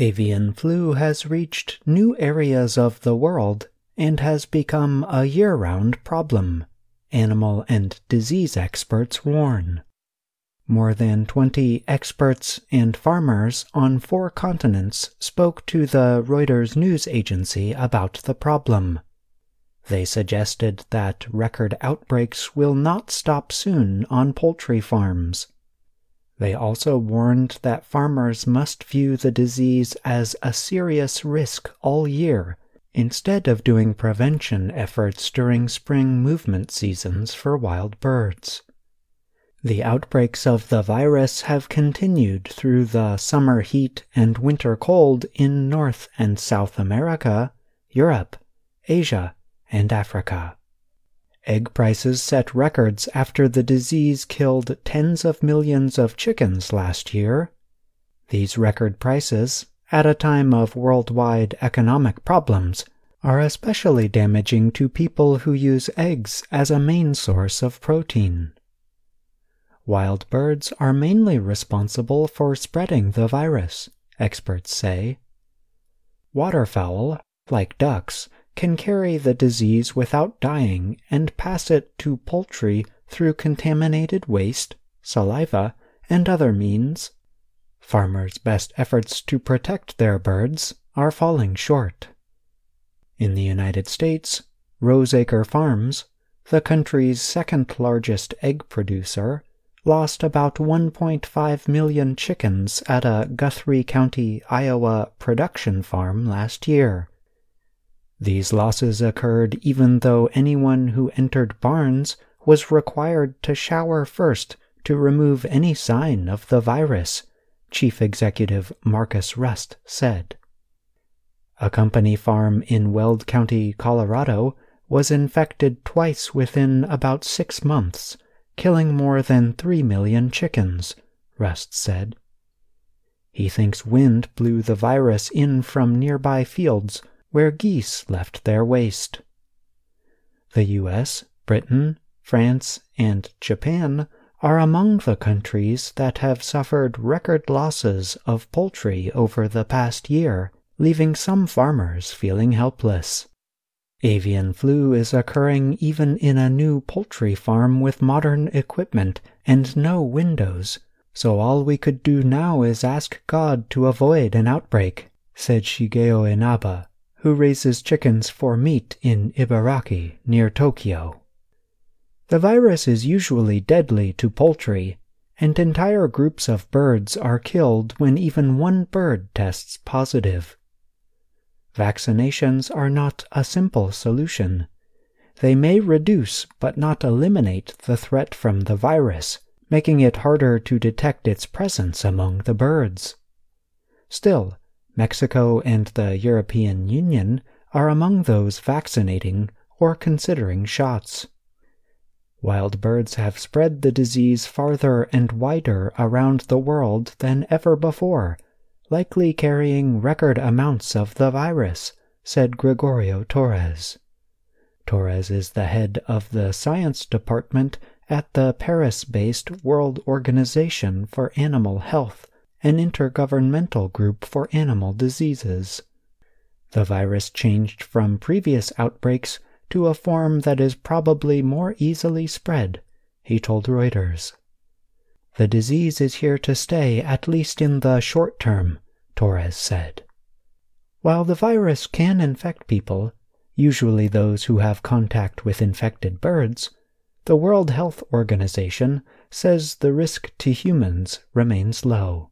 Avian flu has reached new areas of the world and has become a year round problem, animal and disease experts warn. More than 20 experts and farmers on four continents spoke to the Reuters news agency about the problem. They suggested that record outbreaks will not stop soon on poultry farms. They also warned that farmers must view the disease as a serious risk all year instead of doing prevention efforts during spring movement seasons for wild birds. The outbreaks of the virus have continued through the summer heat and winter cold in North and South America, Europe, Asia, and Africa. Egg prices set records after the disease killed tens of millions of chickens last year. These record prices, at a time of worldwide economic problems, are especially damaging to people who use eggs as a main source of protein. Wild birds are mainly responsible for spreading the virus, experts say. Waterfowl, like ducks, can carry the disease without dying and pass it to poultry through contaminated waste, saliva, and other means. Farmers' best efforts to protect their birds are falling short. In the United States, Rose Acre Farms, the country's second largest egg producer, lost about 1.5 million chickens at a Guthrie County, Iowa production farm last year. These losses occurred even though anyone who entered barns was required to shower first to remove any sign of the virus, Chief Executive Marcus Rust said. A company farm in Weld County, Colorado, was infected twice within about six months, killing more than three million chickens, Rust said. He thinks wind blew the virus in from nearby fields where geese left their waste. The US, Britain, France, and Japan are among the countries that have suffered record losses of poultry over the past year, leaving some farmers feeling helpless. Avian flu is occurring even in a new poultry farm with modern equipment and no windows, so all we could do now is ask God to avoid an outbreak, said Shigeo Inaba, who raises chickens for meat in Ibaraki, near Tokyo. The virus is usually deadly to poultry, and entire groups of birds are killed when even one bird tests positive. Vaccinations are not a simple solution. They may reduce but not eliminate the threat from the virus, making it harder to detect its presence among the birds. Still, Mexico and the European Union are among those vaccinating or considering shots. Wild birds have spread the disease farther and wider around the world than ever before, likely carrying record amounts of the virus, said Gregorio Torres. Torres is the head of the science department at the Paris based World Organization for Animal Health an intergovernmental group for animal diseases. The virus changed from previous outbreaks to a form that is probably more easily spread, he told Reuters. The disease is here to stay at least in the short term, Torres said. While the virus can infect people, usually those who have contact with infected birds, the World Health Organization says the risk to humans remains low.